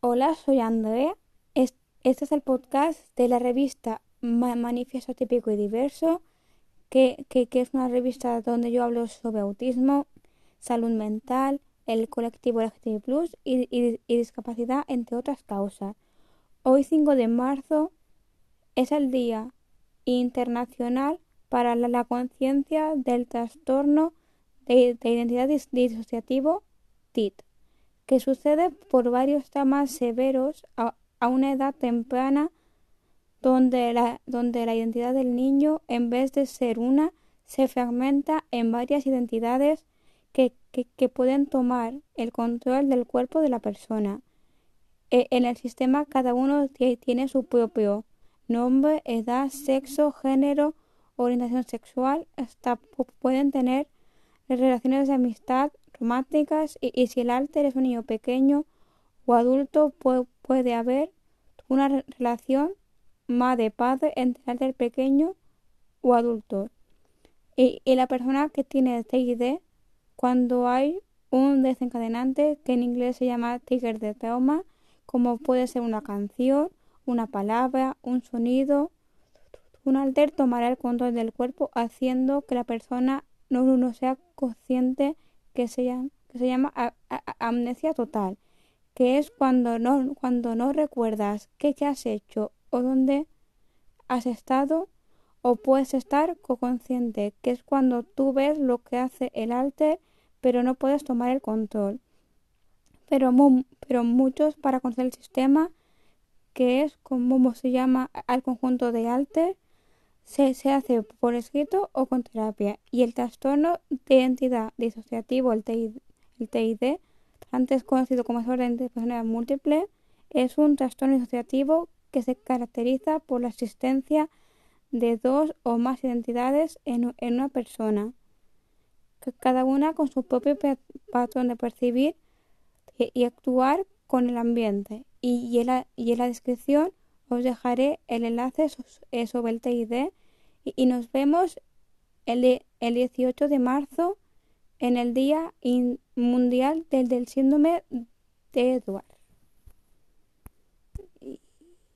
Hola, soy Andrea. Este es el podcast de la revista Manifiesto Típico y Diverso, que, es una revista donde yo hablo sobre autismo, salud mental, el colectivo LGTB Plus y, discapacidad, entre otras causas. Hoy, 5 de marzo, es el Día Internacional para la, conciencia del trastorno de, identidad disociativo TIT que sucede por varios temas severos a, una edad temprana donde la, donde la identidad del niño, en vez de ser una, se fragmenta en varias identidades que, que, pueden tomar el control del cuerpo de la persona. E, en el sistema cada uno tiene su propio nombre, edad, sexo, género, orientación sexual, hasta pueden tener relaciones de amistad, y, si el alter es un niño pequeño o adulto puede, haber una relación madre-padre entre el alter pequeño o adulto. Y, la persona que tiene TID, cuando hay un desencadenante que en inglés se llama trigger de trauma, como puede ser una canción, una palabra, un sonido, un alter tomará el control del cuerpo haciendo que la persona no, no sea consciente que se llama, que se llama amnesia total, que es cuando no, cuando no recuerdas qué, qué has hecho o dónde has estado o puedes estar consciente, que es cuando tú ves lo que hace el alter pero no puedes tomar el control. Pero, pero muchos para conocer el sistema, que es como se llama al conjunto de alter, se, se, hace por escrito o con terapia y el trastorno de identidad disociativo, el TID, el TID antes conocido como desorden de personalidad múltiple, es un trastorno disociativo que se caracteriza por la existencia de dos o más identidades en, en una persona, cada una con su propio patrón de percibir y, actuar con el ambiente. Y, y, en la, y en la descripción os dejaré el enlace sobre el TID y nos vemos el, el 18 de marzo en el Día Mundial del, del Síndrome de Edward.